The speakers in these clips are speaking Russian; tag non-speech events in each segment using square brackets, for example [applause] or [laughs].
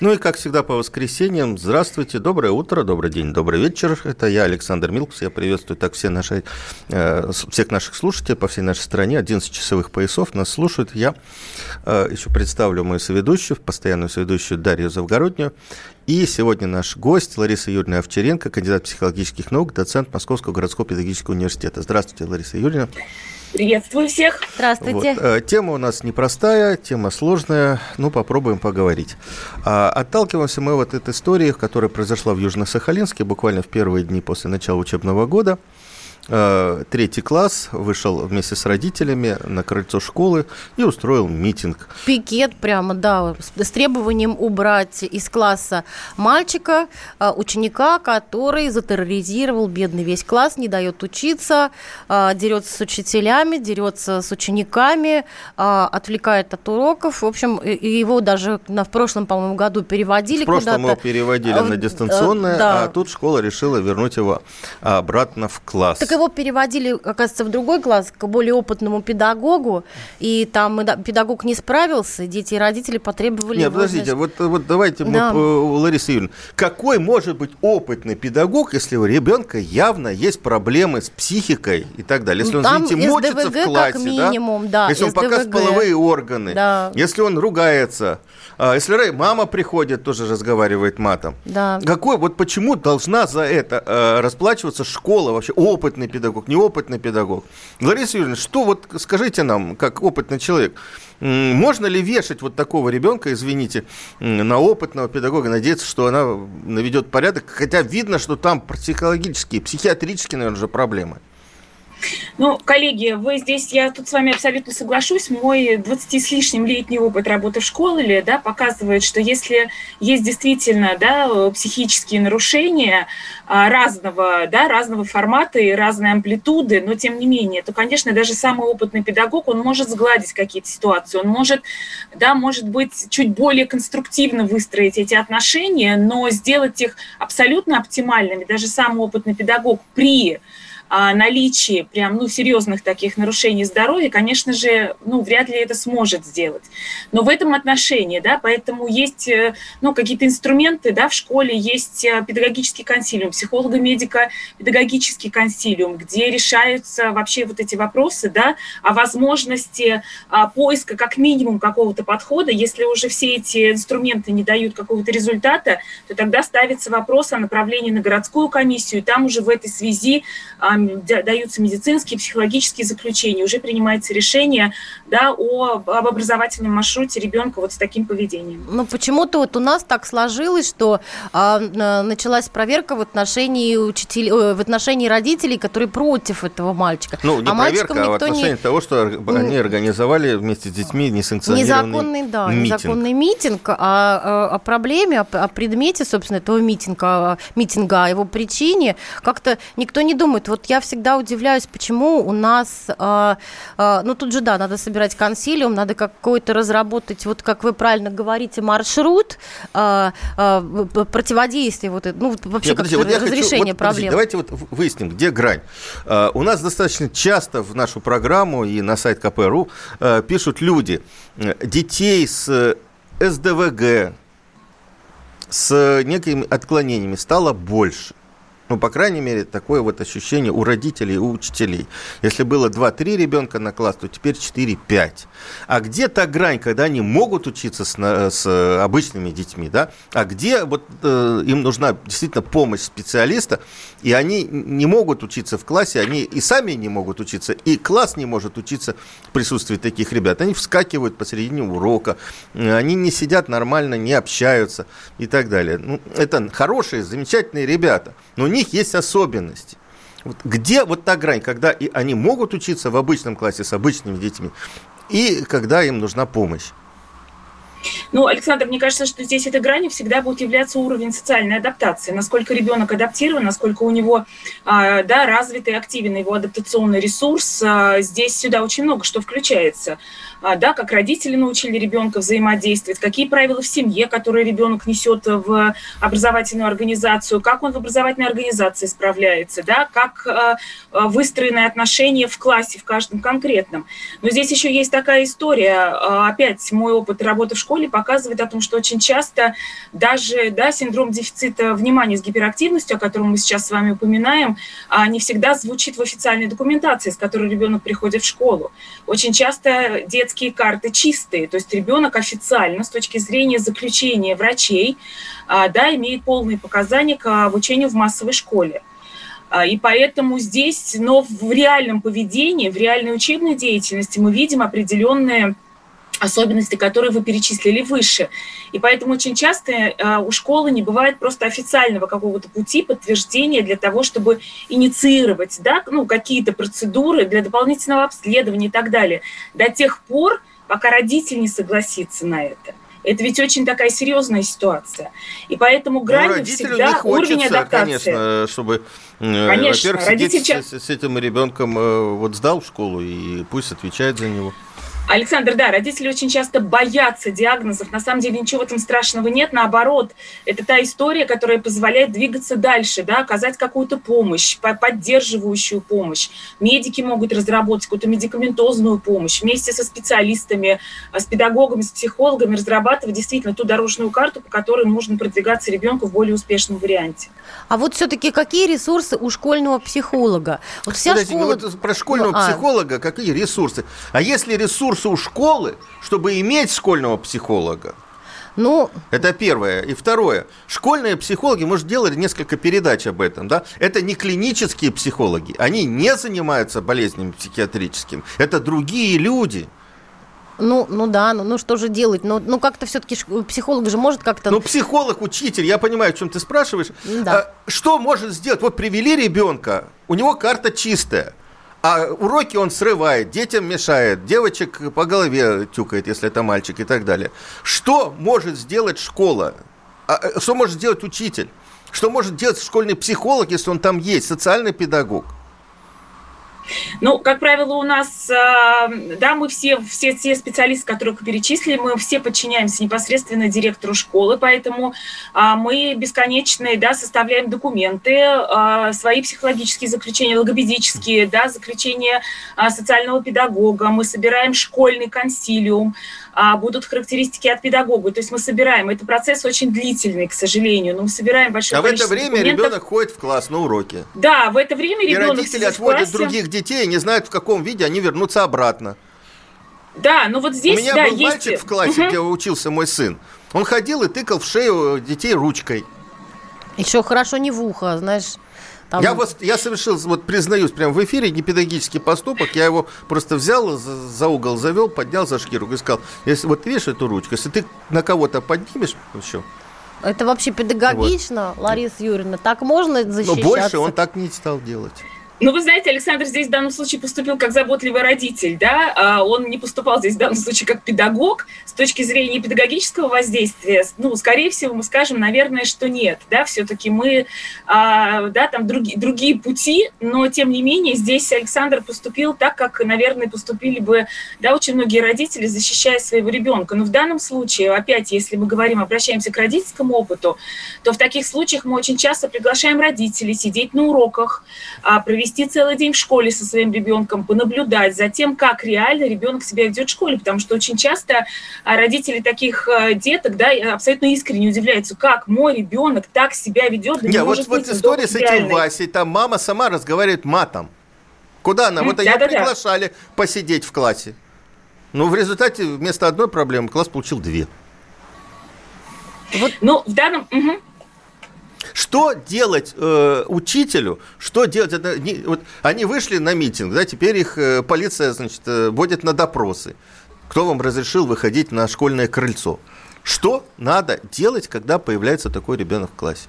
Ну и, как всегда, по воскресеньям. Здравствуйте, доброе утро, добрый день, добрый вечер. Это я, Александр Милкус. Я приветствую так все наши, э, всех наших слушателей по всей нашей стране. 11 часовых поясов нас слушают. Я э, еще представлю мою соведущую, постоянную соведущую Дарью Завгороднюю. И сегодня наш гость Лариса Юрьевна Овчаренко, кандидат психологических наук, доцент Московского городского педагогического университета. Здравствуйте, Лариса Юрьевна. Приветствую всех. Здравствуйте. Вот. Э, тема у нас непростая, тема сложная, ну попробуем поговорить. А, отталкиваемся мы вот от истории, которая произошла в Южно-Сахалинске буквально в первые дни после начала учебного года. Э, третий класс вышел вместе с родителями на крыльцо школы и устроил митинг. Пикет прямо, да, с требованием убрать из класса мальчика, э, ученика, который затерроризировал бедный весь класс, не дает учиться, э, дерется с учителями, дерется с учениками, отвлекает от уроков. В общем, его даже в прошлом, по-моему, году переводили куда-то. В прошлом его переводили на дистанционное, да. а тут школа решила вернуть его обратно в класс. Так его переводили, оказывается, в другой класс к более опытному педагогу, и там педагог не справился, дети и родители потребовали... Нет, подождите, вот, вот давайте, да. мы, Лариса Юрьевна, какой может быть опытный педагог, если у ребенка явно есть проблемы с психикой и так далее? Если он, там извините, мочится в классе, как минимум, да? да если он показывает половые органы, да. если он ругается, а, если мама приходит, тоже разговаривает матом. Да. Какой, вот почему должна за это э, расплачиваться школа, вообще опытный педагог, неопытный педагог? Лариса Юрьевна, что вот скажите нам, как опытный человек, можно ли вешать вот такого ребенка, извините, на опытного педагога, надеяться, что она наведет порядок, хотя видно, что там психологические, психиатрические, наверное, же проблемы? Ну, коллеги, вы здесь, я тут с вами абсолютно соглашусь, мой 20 с лишним летний опыт работы в школе да, показывает, что если есть действительно да, психические нарушения а, разного, да, разного формата и разной амплитуды, но тем не менее, то, конечно, даже самый опытный педагог, он может сгладить какие-то ситуации, он может, да, может быть, чуть более конструктивно выстроить эти отношения, но сделать их абсолютно оптимальными, даже самый опытный педагог при наличии прям, ну, серьезных таких нарушений здоровья, конечно же, ну, вряд ли это сможет сделать. Но в этом отношении, да, поэтому есть, э, ну, какие-то инструменты, да, в школе есть э, педагогический консилиум, психолого-медико педагогический консилиум, где решаются вообще вот эти вопросы, да, о возможности а, поиска как минимум какого-то подхода. Если уже все эти инструменты не дают какого-то результата, то тогда ставится вопрос о направлении на городскую комиссию, и там уже в этой связи а, даются медицинские, психологические заключения, уже принимается решение да, о, об образовательном маршруте ребенка вот с таким поведением. Ну, почему-то вот у нас так сложилось, что а, началась проверка в отношении учителей, в отношении родителей, которые против этого мальчика. Ну, не а проверка, а в отношении не... того, что они организовали вместе с детьми несанкционированный незаконный, да, митинг. незаконный митинг, а, а, о проблеме, о, о предмете, собственно, этого митинга, митинга, о его причине как-то никто не думает. Вот я всегда удивляюсь, почему у нас, э, э, ну тут же, да, надо собирать консилиум, надо какой-то разработать, вот как вы правильно говорите, маршрут э, э, противодействия, вот, ну вообще Нет, вот разрешение хочу, вот, проблем. Подожди, давайте вот выясним, где грань. Uh, у нас достаточно часто в нашу программу и на сайт КПРУ uh, пишут люди, детей с СДВГ, с некими отклонениями стало больше. Ну, по крайней мере, такое вот ощущение у родителей у учителей. Если было 2-3 ребенка на класс, то теперь 4-5. А где та грань, когда они могут учиться с, с обычными детьми, да? А где вот э, им нужна действительно помощь специалиста, и они не могут учиться в классе, они и сами не могут учиться, и класс не может учиться в присутствии таких ребят. Они вскакивают посередине урока, они не сидят нормально, не общаются и так далее. Ну, это хорошие, замечательные ребята, но не них есть особенности. Вот где вот та грань, когда и они могут учиться в обычном классе с обычными детьми, и когда им нужна помощь? Ну, Александр, мне кажется, что здесь этой грани всегда будет являться уровень социальной адаптации. Насколько ребенок адаптирован, насколько у него а, да, развитый, активен его адаптационный ресурс. А, здесь сюда очень много что включается. А, да, как родители научили ребенка взаимодействовать, какие правила в семье, которые ребенок несет в образовательную организацию, как он в образовательной организации справляется, да, как выстроены отношения в классе, в каждом конкретном. Но здесь еще есть такая история, опять мой опыт работы в школе показывает о том, что очень часто даже да, синдром дефицита внимания с гиперактивностью, о котором мы сейчас с вами упоминаем, а, не всегда звучит в официальной документации, с которой ребенок приходит в школу. Очень часто детские карты чистые, то есть ребенок официально с точки зрения заключения врачей а, да, имеет полные показания к обучению в массовой школе. А, и поэтому здесь, но в реальном поведении, в реальной учебной деятельности мы видим определенные особенности, которые вы перечислили выше. И поэтому очень часто э, у школы не бывает просто официального какого-то пути подтверждения для того, чтобы инициировать да, ну, какие-то процедуры для дополнительного обследования и так далее. До тех пор, пока родитель не согласится на это. Это ведь очень такая серьезная ситуация. И поэтому грани ну, всегда хочется, уровень адаптации. конечно, чтобы, э, конечно, во-первых, родитель... с, с этим ребенком э, вот сдал в школу и пусть отвечает за него. Александр, да, родители очень часто боятся диагнозов. На самом деле ничего в этом страшного нет. Наоборот, это та история, которая позволяет двигаться дальше, да, оказать какую-то помощь, поддерживающую помощь. Медики могут разработать какую-то медикаментозную помощь. Вместе со специалистами, а, с педагогами, с психологами разрабатывать действительно ту дорожную карту, по которой можно продвигаться ребенку в более успешном варианте. А вот все-таки какие ресурсы у школьного психолога? Вот вся Подождите, школа... вот про школьного ну, а. психолога какие ресурсы? А если ресурс ресурсы у школы, чтобы иметь школьного психолога. Ну, это первое. И второе. Школьные психологи, может, делали несколько передач об этом, да? Это не клинические психологи. Они не занимаются болезнями психиатрическими. Это другие люди. Ну, ну да, ну, ну что же делать? Ну, ну как-то все-таки психолог же может как-то... Ну, психолог, учитель, я понимаю, о чем ты спрашиваешь. Да. А, что может сделать? Вот привели ребенка, у него карта чистая. А уроки он срывает, детям мешает, девочек по голове тюкает, если это мальчик и так далее. Что может сделать школа? А, э, что может сделать учитель? Что может делать школьный психолог, если он там есть, социальный педагог? Ну, как правило, у нас, э, да, мы все, все, все специалисты, которых перечислили, мы все подчиняемся непосредственно директору школы, поэтому а, мы бесконечные, да, составляем документы, а, свои психологические заключения, логопедические, да, заключения а, социального педагога, мы собираем школьный консилиум, будут характеристики от педагога. То есть мы собираем. Это процесс очень длительный, к сожалению, но мы собираем большое А в это время документов. ребенок ходит в класс на уроки. Да, в это время ребенок И родители отводят классе. других детей, не знают, в каком виде они вернутся обратно. Да, ну вот здесь, У меня да, был есть... мальчик в классе, угу. где учился мой сын. Он ходил и тыкал в шею детей ручкой. Еще хорошо не в ухо, знаешь. Там... Я, вот, я совершил, вот признаюсь, прямо в эфире не педагогический поступок. Я его просто взял, за, за угол завел, поднял за шкиру и сказал, если вот видишь эту ручку, если ты на кого-то поднимешь, еще, это вообще педагогично, вот. Лариса Юрьевна? Так можно защищаться? Но больше он так не стал делать. Ну, вы знаете, Александр здесь в данном случае поступил как заботливый родитель, да, а он не поступал здесь в данном случае как педагог. С точки зрения педагогического воздействия, ну, скорее всего, мы скажем, наверное, что нет, да, все-таки мы, а, да, там другие, другие пути, но, тем не менее, здесь Александр поступил так, как, наверное, поступили бы, да, очень многие родители, защищая своего ребенка. Но в данном случае, опять, если мы говорим, обращаемся к родительскому опыту, то в таких случаях мы очень часто приглашаем родителей сидеть на уроках, а, провести провести целый день в школе со своим ребенком, понаблюдать за тем, как реально ребенок себя ведет в школе, потому что очень часто а, родители таких а, деток да, абсолютно искренне удивляются, как мой ребенок так себя ведет. Да не, не вот, вот история с этим Васей, там мама сама разговаривает матом. Куда она? Вот да, ее да, приглашали да. посидеть в классе. Ну, в результате вместо одной проблемы класс получил две. Вот. Ну, в данном... Угу. Что делать э, учителю? Что делать? Это, не, вот они вышли на митинг, да, теперь их э, полиция, значит, э, водит на допросы. Кто вам разрешил выходить на школьное крыльцо? Что надо делать, когда появляется такой ребенок в классе?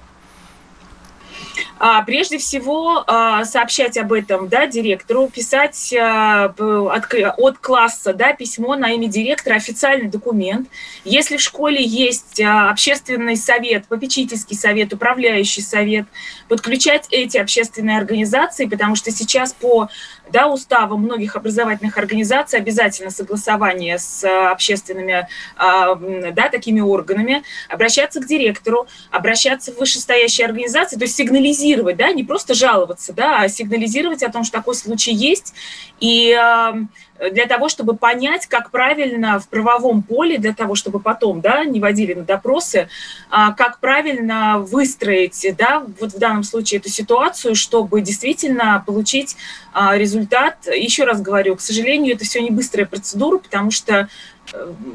А, прежде всего, а, сообщать об этом да, директору, писать а, от, от класса да, письмо на имя директора, официальный документ. Если в школе есть общественный совет, попечительский совет, управляющий совет, подключать эти общественные организации, потому что сейчас по да, уставам многих образовательных организаций обязательно согласование с общественными да, такими органами, обращаться к директору, обращаться в вышестоящие организации, то есть сигнализировать сигнализировать, да, не просто жаловаться, да, а сигнализировать о том, что такой случай есть, и для того, чтобы понять, как правильно в правовом поле, для того, чтобы потом, да, не водили на допросы, а, как правильно выстроить, да, вот в данном случае эту ситуацию, чтобы действительно получить а, результат. Еще раз говорю, к сожалению, это все не быстрая процедура, потому что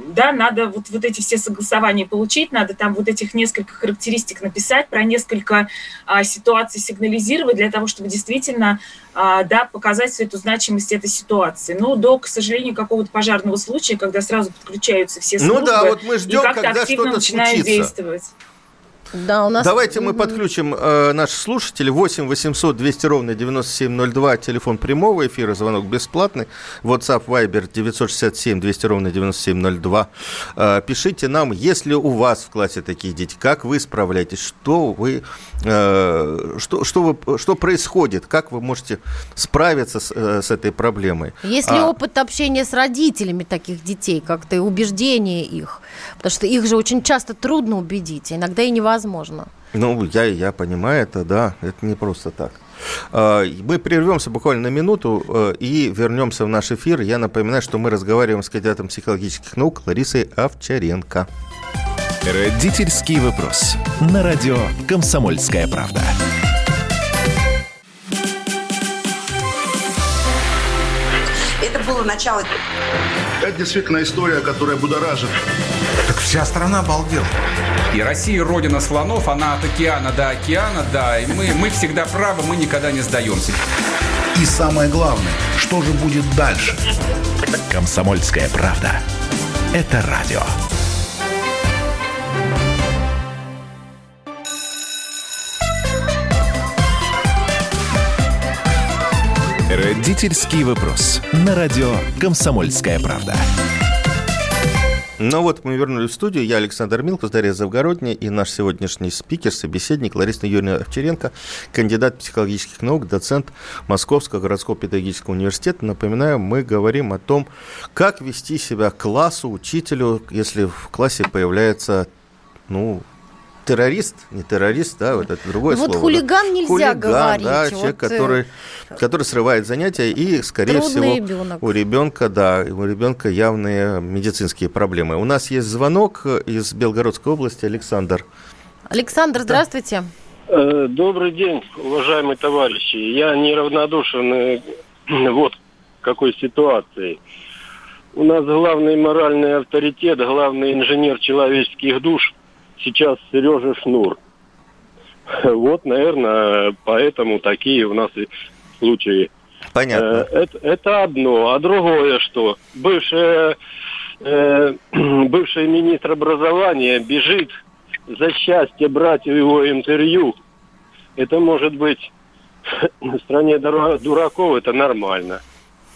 да, надо вот, вот эти все согласования получить, надо там вот этих несколько характеристик написать, про несколько а, ситуаций сигнализировать для того, чтобы действительно, а, да, показать всю эту значимость этой ситуации. Но до, к сожалению, какого-то пожарного случая, когда сразу подключаются все службы, ну да, вот мы ждем, и как-то активно начинают случится. действовать. Да, у нас... Давайте мы подключим э, наших слушателей. 8 800 200 ровно 9702, телефон прямого эфира, звонок бесплатный. WhatsApp, Viber 967 200 ровно 9702. Э, пишите нам, если у вас в классе такие дети, как вы справляетесь, что вы, э, что, что, вы, что происходит, как вы можете справиться с, э, с этой проблемой. Есть ли а... опыт общения с родителями таких детей, как-то и убеждение их? Потому что их же очень часто трудно убедить, иногда и невозможно невозможно. Ну, я, я понимаю это, да, это не просто так. А, мы прервемся буквально на минуту э, и вернемся в наш эфир. Я напоминаю, что мы разговариваем с кандидатом психологических наук Ларисой Овчаренко. Родительский вопрос. На радио «Комсомольская правда». Это было начало. Это действительно история, которая будоражит. Так вся страна обалдела. И Россия родина слонов, она от океана до океана, да. И мы, мы всегда правы, мы никогда не сдаемся. И самое главное, что же будет дальше? Комсомольская правда. Это радио. Родительский вопрос. На радио «Комсомольская правда». Ну вот мы вернулись в студию. Я Александр Милкус, Дарья Завгородняя и наш сегодняшний спикер, собеседник Лариса Юрьевна Овчаренко, кандидат психологических наук, доцент Московского городского педагогического университета. Напоминаю, мы говорим о том, как вести себя классу, учителю, если в классе появляется ну, террорист, не террорист, да, вот это другое ну, слово. Вот хулиган да. нельзя хулиган, говорить. да, человек, вот, э, который, который срывает занятия, и, скорее всего, ребенок. у ребенка, да, у ребенка явные медицинские проблемы. У нас есть звонок из Белгородской области, Александр. Александр, здравствуйте. Э, добрый день, уважаемые товарищи. Я неравнодушен э, [clears throat] вот какой ситуации. У нас главный моральный авторитет, главный инженер человеческих душ – сейчас Сережа Шнур. [laughs] Вот, наверное, поэтому такие у нас и случаи. Понятно. Э, это, это одно. А другое что? Бывшая, э, [clears throat] бывший министр образования бежит за счастье брать его интервью. Это может быть [clears throat] в стране дураков это нормально.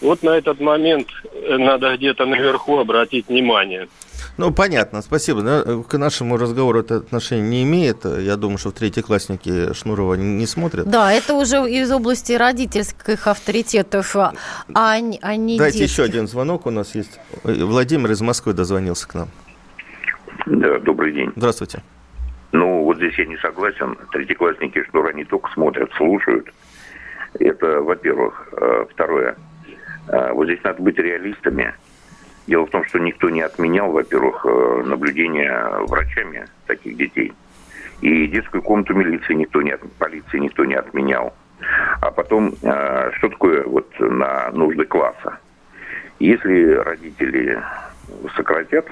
Вот на этот момент надо где-то наверху обратить внимание. Ну, понятно, спасибо. К нашему разговору это отношение не имеет. Я думаю, что в третьеклассники Шнурова не смотрят. Да, это уже из области родительских авторитетов, а, а не Дайте детских. еще один звонок у нас есть. Владимир из Москвы дозвонился к нам. Да, добрый день. Здравствуйте. Ну, вот здесь я не согласен. Третьеклассники Шнура не только смотрят, слушают. Это, во-первых. А, второе. А, вот здесь надо быть реалистами. Дело в том, что никто не отменял, во-первых, э, наблюдение врачами таких детей. И детскую комнату милиции никто не, полиции никто не отменял. А потом, э, что такое вот на нужды класса? Если родители сократят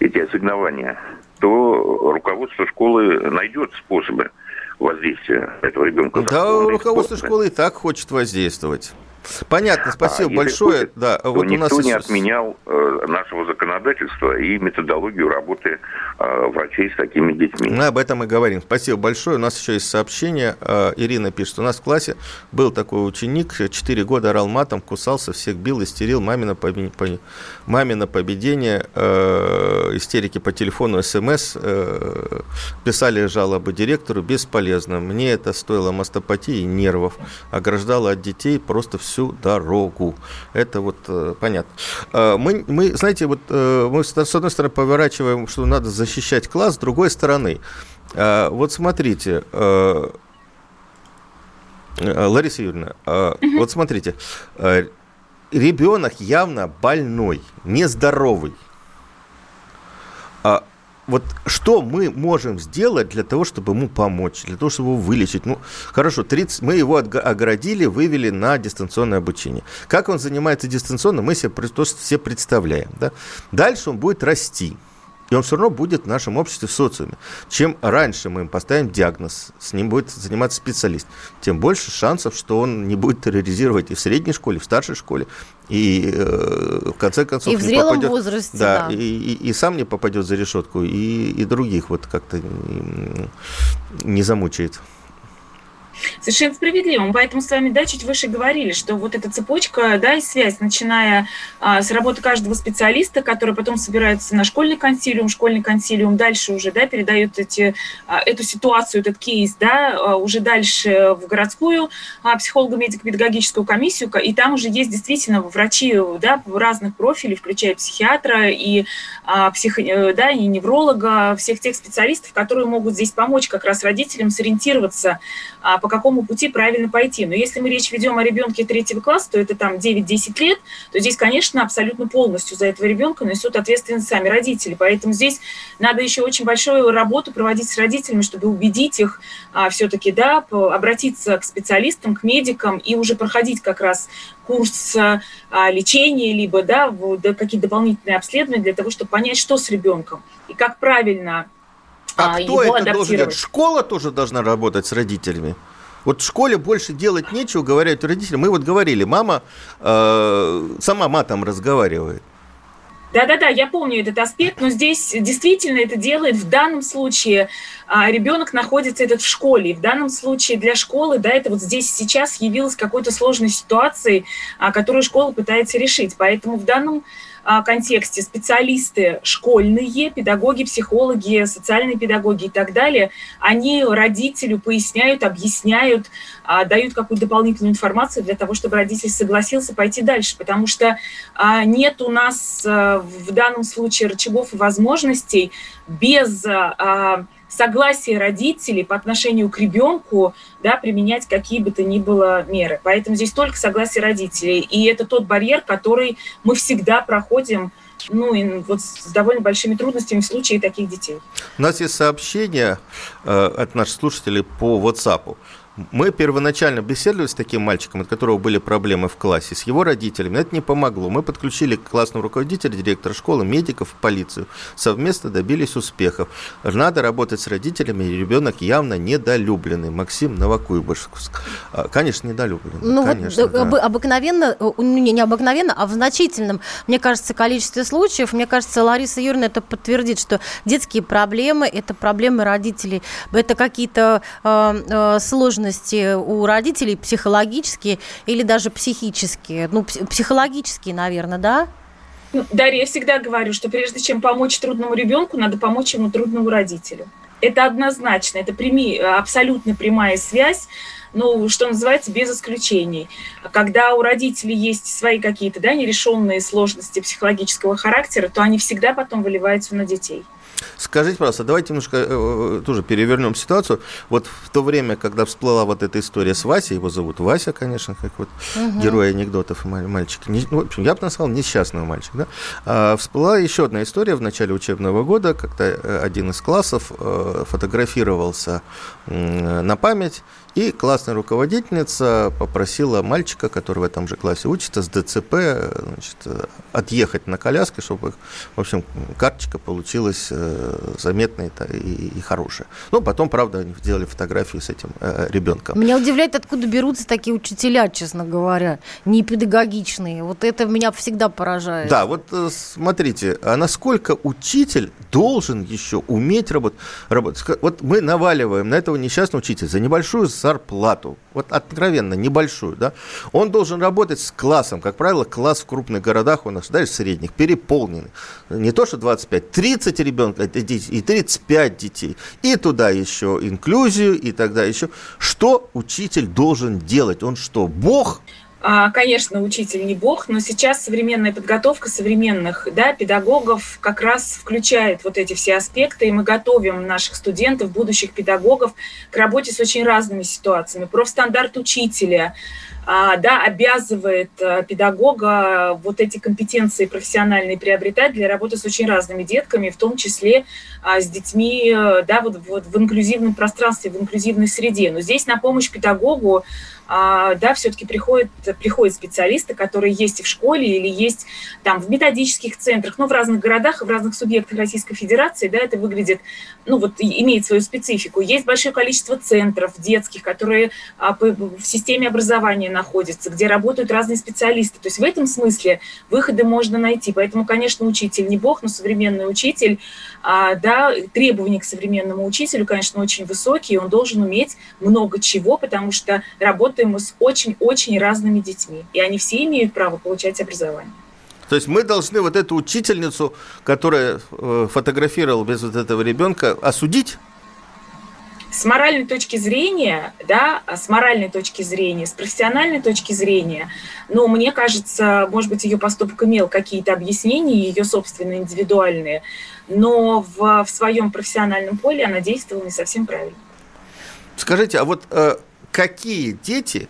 эти ассигнования, то руководство школы найдет способы воздействия этого ребенка. Да, руководство способы. школы и так хочет воздействовать. Понятно, спасибо а большое. Будет, да, вот никто у нас не отменял э, нашего законодательства и методологию работы э, врачей с такими детьми. Мы об этом и говорим. Спасибо большое. У нас еще есть сообщение. Э, Ирина пишет, у нас в классе был такой ученик, 4 года орал матом, кусался, всех бил, истерил, мамина, побе... мамина победение, э, истерики по телефону, смс, э, писали жалобы директору, бесполезно. Мне это стоило мастопатии и нервов, ограждало от детей просто всю дорогу. Это вот э, понятно. Э, мы, мы, знаете, вот э, мы с одной стороны поворачиваем, что надо защищать класс, с другой стороны, вот смотрите, Лариса Юрьевна, угу. вот смотрите, ребенок явно больной, нездоровый. Вот что мы можем сделать для того, чтобы ему помочь, для того, чтобы его вылечить? Ну, хорошо, 30, мы его оградили, вывели на дистанционное обучение. Как он занимается дистанционно, мы себе просто все представляем. Да? Дальше он будет расти. И он все равно будет в нашем обществе в социуме. Чем раньше мы им поставим диагноз, с ним будет заниматься специалист, тем больше шансов, что он не будет терроризировать и в средней школе, и в старшей школе, и э, в конце концов... И в зрелом попадет, возрасте, да. да. И, и, и сам не попадет за решетку, и, и других вот как-то не замучает. Совершенно справедливо. Мы поэтому с вами, да, чуть выше говорили, что вот эта цепочка, да, и связь, начиная а, с работы каждого специалиста, который потом собирается на школьный консилиум, школьный консилиум дальше уже, да, передает эти, а, эту ситуацию, этот кейс, да, а, уже дальше в городскую а, психолого-медико-педагогическую комиссию, и там уже есть действительно врачи, да, разных профилей, включая психиатра и а, псих, э, да, и невролога, всех тех специалистов, которые могут здесь помочь как раз родителям сориентироваться а, по какому пути правильно пойти. Но если мы речь ведем о ребенке третьего класса, то это там 9-10 лет, то здесь, конечно, абсолютно полностью за этого ребенка несут ответственность сами родители. Поэтому здесь надо еще очень большую работу проводить с родителями, чтобы убедить их а, все-таки, да, обратиться к специалистам, к медикам и уже проходить как раз курс а, лечения, либо да, да, какие-то дополнительные обследования для того, чтобы понять, что с ребенком и как правильно а, а кто это должен делать? Школа тоже должна работать с родителями. Вот в школе больше делать нечего, говорят родители. Мы вот говорили, мама э, сама матом разговаривает. Да-да-да, я помню этот аспект, но здесь действительно это делает в данном случае а, ребенок находится этот в школе. И в данном случае для школы, да, это вот здесь сейчас явилось какой-то сложной ситуацией, а, которую школа пытается решить. Поэтому в данном а, контексте. Специалисты школьные, педагоги, психологи, социальные педагоги и так далее, они родителю поясняют, объясняют, а, дают какую-то дополнительную информацию для того, чтобы родитель согласился пойти дальше, потому что а, нет у нас в данном случае рычагов и возможностей без согласие родителей по отношению к ребенку да, применять какие бы то ни было меры. Поэтому здесь только согласие родителей. И это тот барьер, который мы всегда проходим ну, и вот с довольно большими трудностями в случае таких детей. У нас есть сообщение э, от наших слушателей по WhatsApp. Мы первоначально беседовали с таким мальчиком, от которого были проблемы в классе, с его родителями. Это не помогло. Мы подключили классного руководителя, директора школы, медиков, полицию. Совместно добились успехов. Надо работать с родителями, и ребенок явно недолюбленный. Максим Новокуйбышевск. А, конечно, недолюбленный. Ну, конечно, вот да. обыкновенно, э, не, не обыкновенно, а в значительном, мне кажется, количестве случаев, мне кажется, Лариса Юрьевна это подтвердит, что детские проблемы – это проблемы родителей. Это какие-то э, э, сложные сложности у родителей психологические или даже психические? Ну, психологические, наверное, да? Ну, Дарья, я всегда говорю, что прежде чем помочь трудному ребенку, надо помочь ему трудному родителю. Это однозначно, это прими, абсолютно прямая связь, ну, что называется, без исключений. Когда у родителей есть свои какие-то да, нерешенные сложности психологического характера, то они всегда потом выливаются на детей. Скажите, пожалуйста, давайте немножко э, э, тоже перевернем ситуацию. Вот в то время, когда всплыла вот эта история с Васей, его зовут Вася, конечно, как вот угу. герой анекдотов мальчик. Не, ну, в общем, я бы назвал несчастного мальчика. Да? А, всплыла еще одна история в начале учебного года, когда э, один из классов э, фотографировался э, на память И классная руководительница попросила мальчика, который в этом же классе учится, с ДЦП значит, отъехать на коляске, чтобы, в общем, карточка получилась э, заметная и, и хорошая. Ну, потом, правда, они сделали фотографию с этим э, ребенком. Меня удивляет, откуда берутся такие учителя, честно говоря, не педагогичные. Вот это меня всегда поражает. Да, вот э, смотрите, а насколько учитель должен еще уметь работать? работать? Вот мы наваливаем на этого несчастного учителя за небольшую зарплату, вот откровенно небольшую, да, он должен работать с классом. Как правило, класс в крупных городах у нас, даже средних, переполненный. Не то, что 25, 30 ребенка и 35 детей. И туда еще инклюзию, и тогда еще. Что учитель должен делать? Он что, бог? А, конечно, учитель не бог, но сейчас современная подготовка современных да, педагогов как раз включает вот эти все аспекты, и мы готовим наших студентов, будущих педагогов к работе с очень разными ситуациями. Профстандарт учителя, а, да, обязывает э, педагога вот эти компетенции профессиональные приобретать для работы с очень разными детками, в том числе а, с детьми э, да, вот, вот в инклюзивном пространстве, в инклюзивной среде. Но здесь на помощь педагогу а, да, все-таки приходят, приходят специалисты, которые есть и в школе, или есть там в методических центрах, но в разных городах и в разных субъектах Российской Федерации, да, это выглядит, ну вот имеет свою специфику. Есть большое количество центров детских, которые а, в системе образования находятся, где работают разные специалисты. То есть в этом смысле выходы можно найти. Поэтому, конечно, учитель не бог, но современный учитель, а, да, требования к современному учителю, конечно, очень высокие, он должен уметь много чего, потому что работа работаем мы с очень-очень разными детьми, и они все имеют право получать образование. То есть мы должны вот эту учительницу, которая э, фотографировала без вот этого ребенка, осудить? С моральной точки зрения, да, с моральной точки зрения, с профессиональной точки зрения, ну, мне кажется, может быть, ее поступок имел какие-то объяснения, ее собственные, индивидуальные, но в, в своем профессиональном поле она действовала не совсем правильно. Скажите, а вот э, какие дети,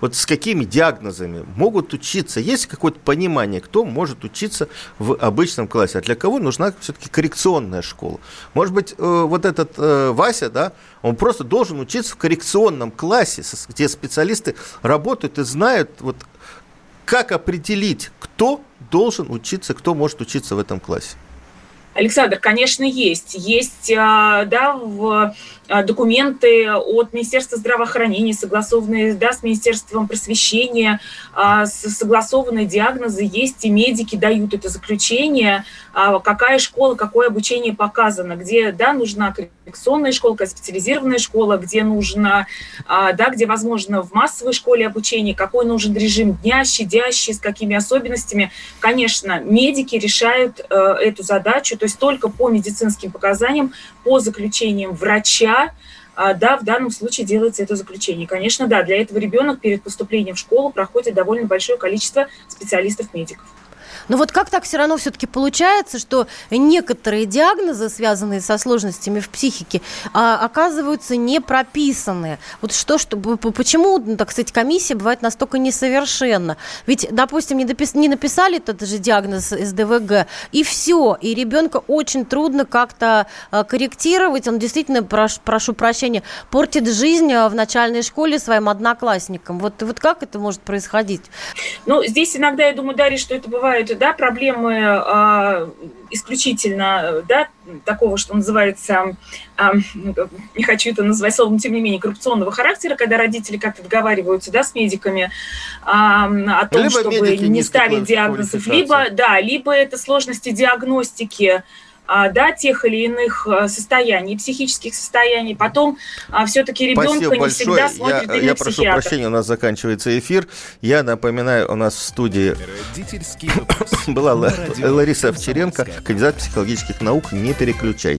вот с какими диагнозами могут учиться? Есть какое-то понимание, кто может учиться в обычном классе, а для кого нужна все-таки коррекционная школа? Может быть, э, вот этот э, Вася, да, он просто должен учиться в коррекционном классе, где специалисты работают и знают, вот, как определить, кто должен учиться, кто может учиться в этом классе. Александр, конечно, есть. Есть а, да, в документы от Министерства здравоохранения, согласованные да, с Министерством просвещения, а, согласованные диагнозы есть, и медики дают это заключение, а, какая школа, какое обучение показано, где да, нужна коррекционная школа, какая специализированная школа, где нужно, да, где возможно в массовой школе обучение, какой нужен режим дня, щадящий, с какими особенностями. Конечно, медики решают э, эту задачу, то есть только по медицинским показаниям, по заключениям врача, а, да, в данном случае делается это заключение. Конечно, да, для этого ребенок перед поступлением в школу проходит довольно большое количество специалистов-медиков. Но вот как так все равно все-таки получается, что некоторые диагнозы, связанные со сложностями в психике, а, оказываются не прописаны. Вот что, что почему, ну, так сказать, комиссия бывает настолько несовершенна? Ведь, допустим, не, допис, не написали этот же диагноз СДВГ, и все, и ребенка очень трудно как-то а, корректировать. Он действительно, прошу, прошу прощения, портит жизнь а, в начальной школе своим одноклассникам. Вот, вот как это может происходить? Ну, здесь иногда, я думаю, Дарья, что это бывает да, проблемы э, исключительно да, такого, что называется, э, не хочу это называть словом, тем не менее, коррупционного характера, когда родители как-то договариваются да, с медиками э, о том, либо чтобы не ставить диагнозов, либо, да, либо это сложности диагностики, да, тех или иных а, состояний, психических состояний. Потом а, все-таки ребенка не всегда смотрит я, я прошу прощения, у нас заканчивается эфир. Я напоминаю, у нас в студии была Лариса Овчаренко, кандидат психологических наук. Не переключай.